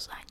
design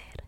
hacer.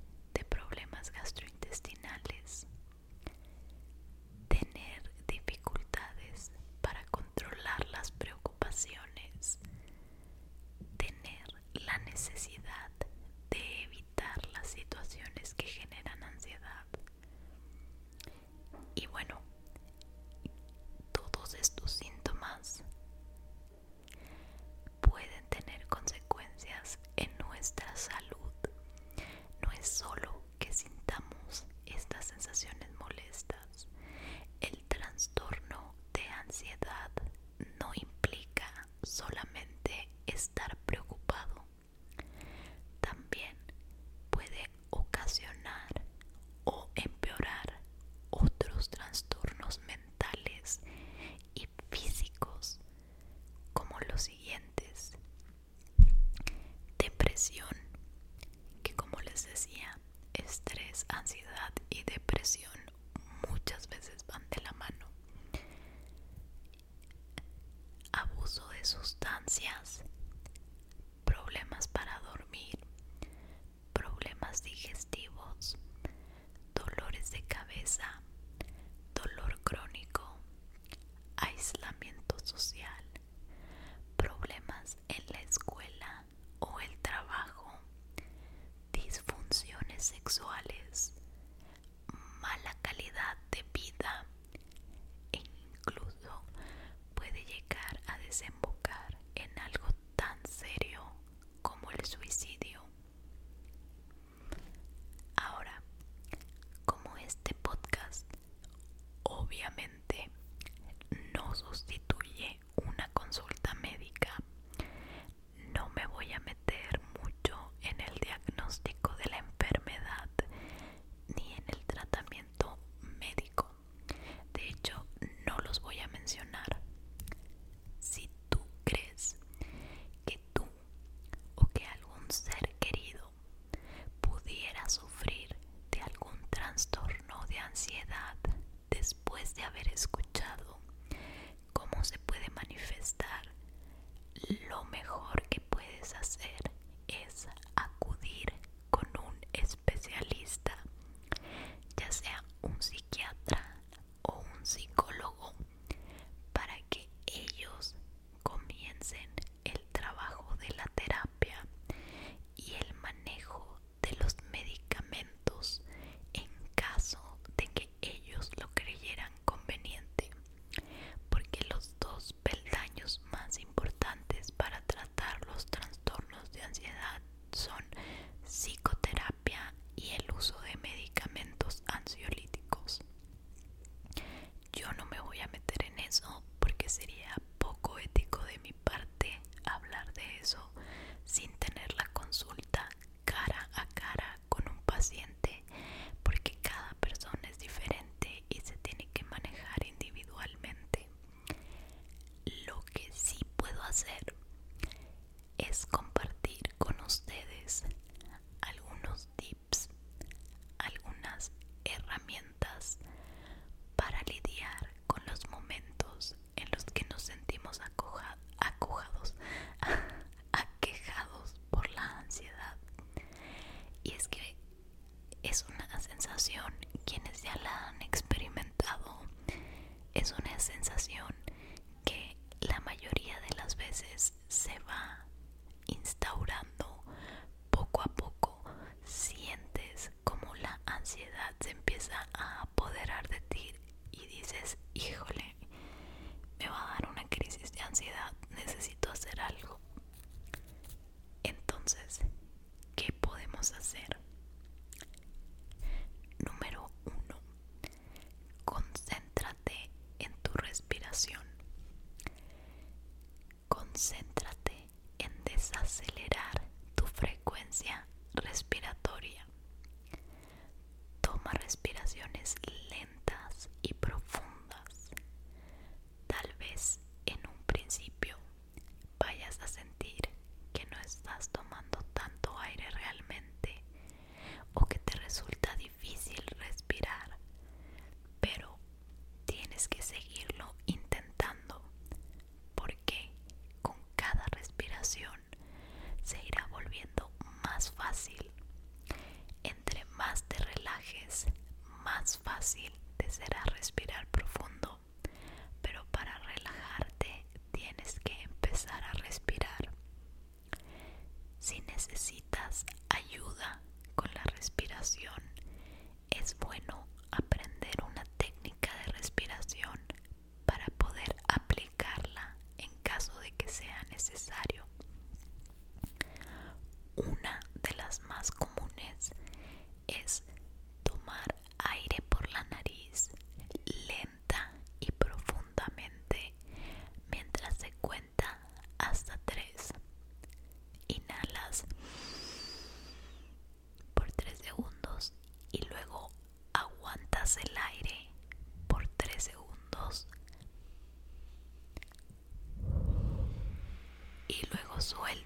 Y luego sueltas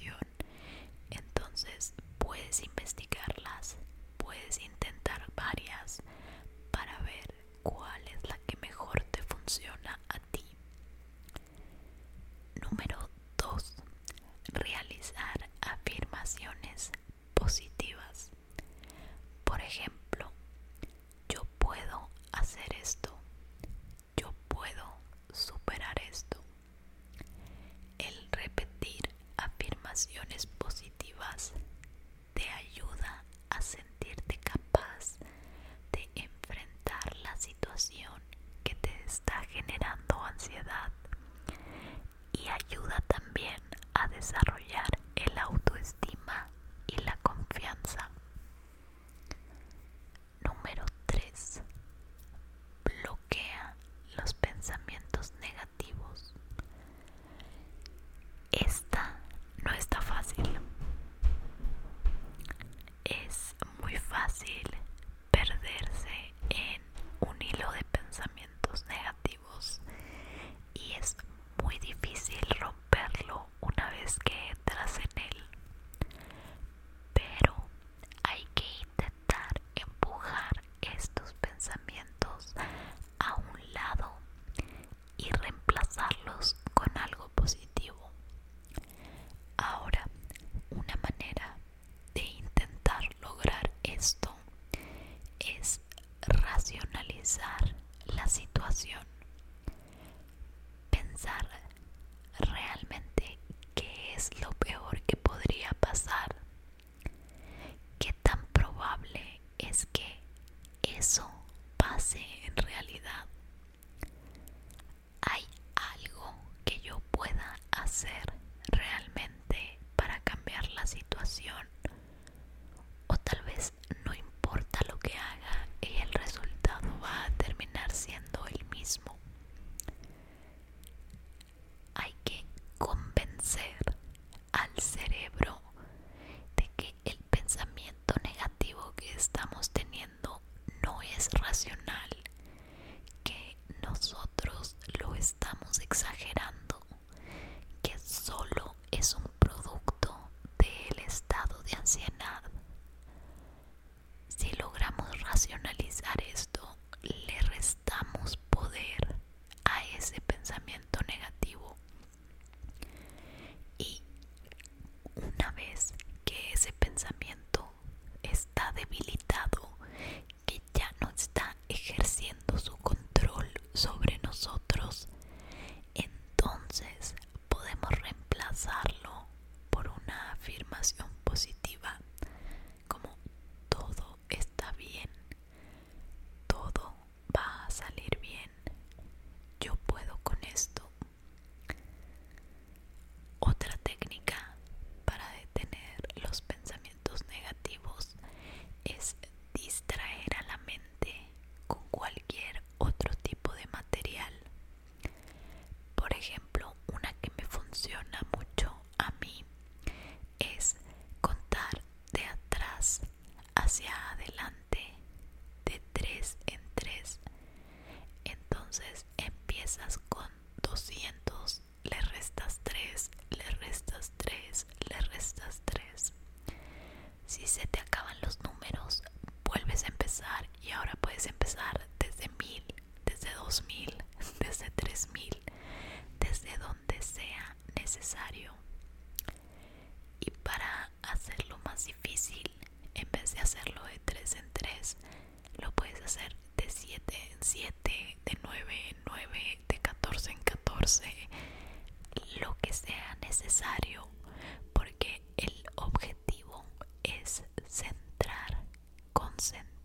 de respiración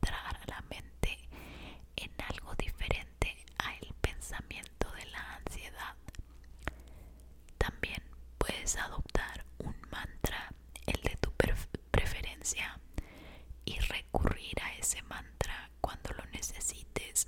entrar a la mente en algo diferente a el pensamiento de la ansiedad. También puedes adoptar un mantra, el de tu preferencia, y recurrir a ese mantra cuando lo necesites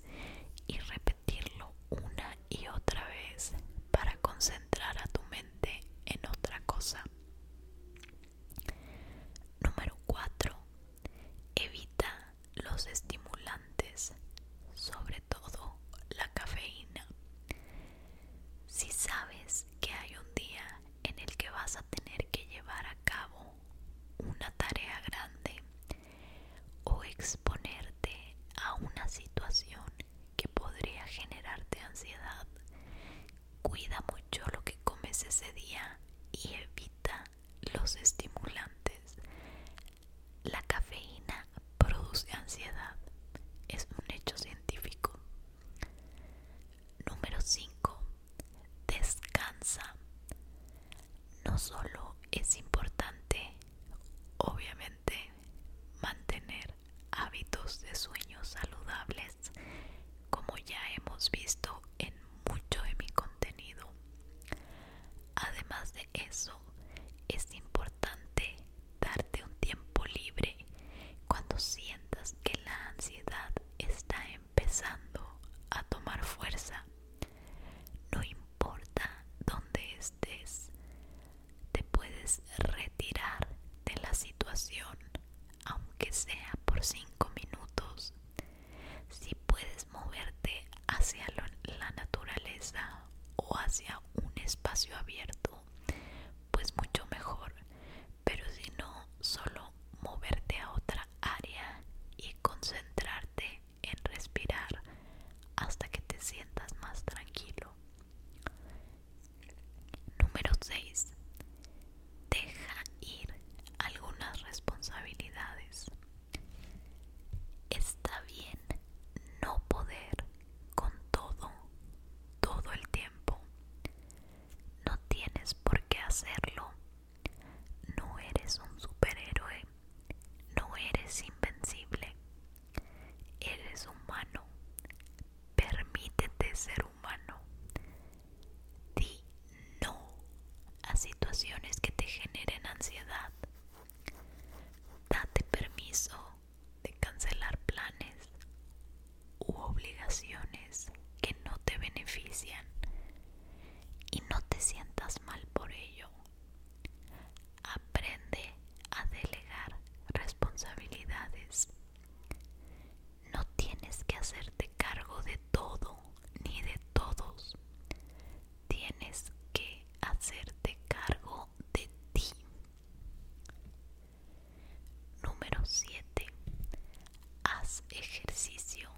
Ejercicio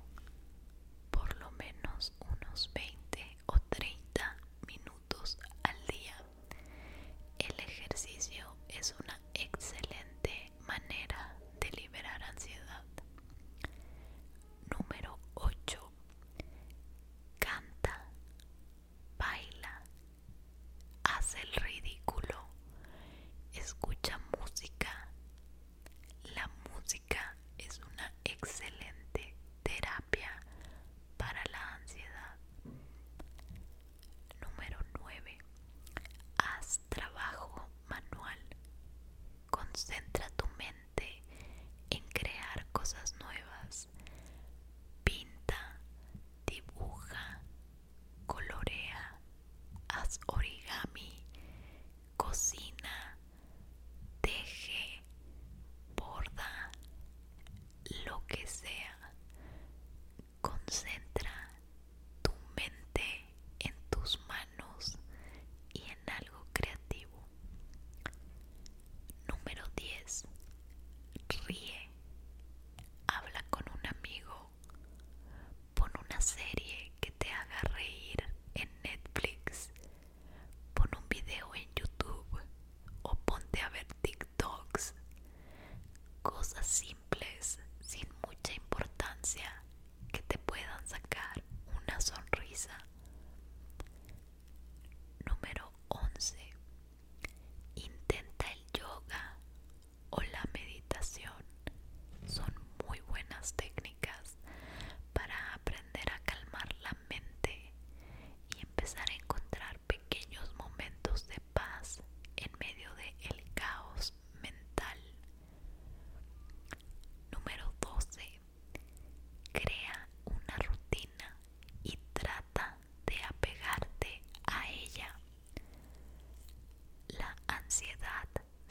por lo menos unos 20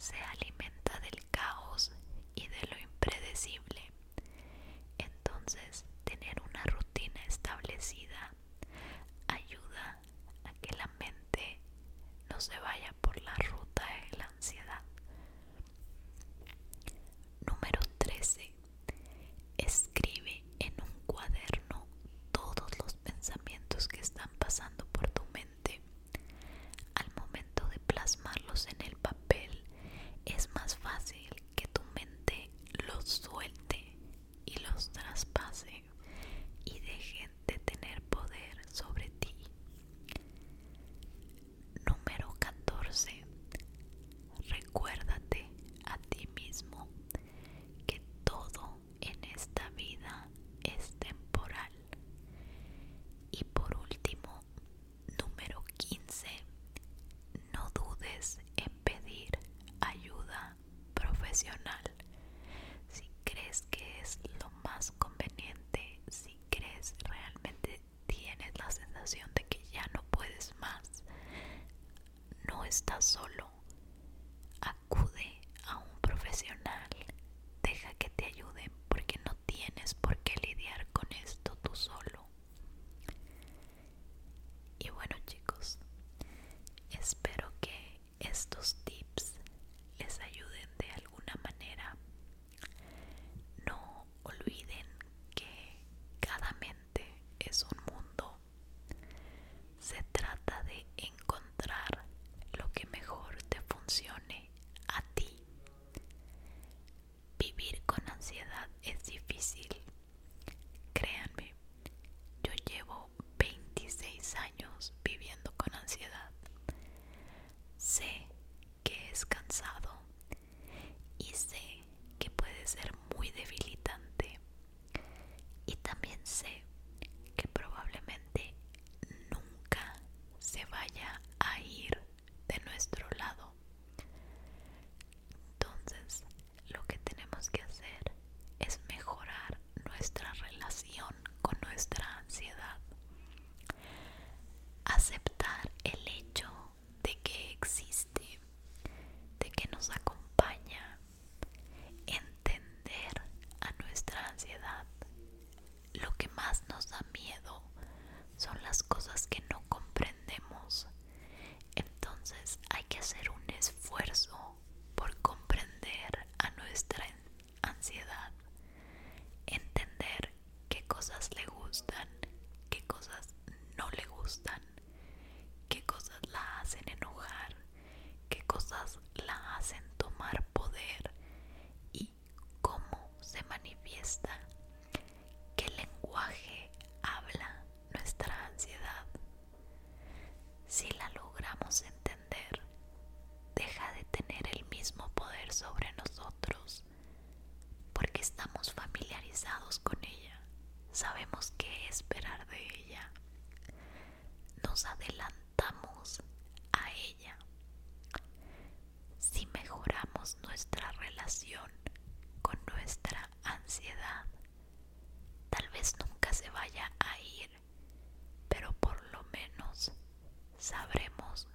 ansiedad se sobre nosotros porque estamos familiarizados con ella, sabemos qué esperar de ella, nos adelantamos a ella. Si mejoramos nuestra relación con nuestra ansiedad, tal vez nunca se vaya a ir, pero por lo menos sabremos